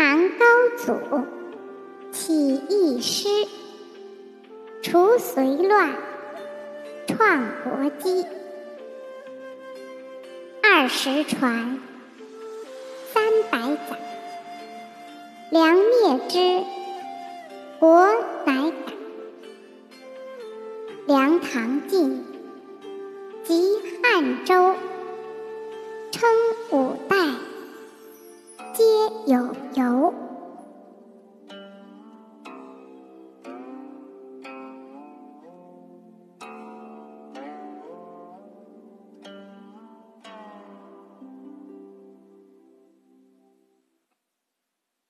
唐高祖起义师除隋乱创国基。二十传三百载梁灭之国乃改梁唐晋及汉周称五代皆有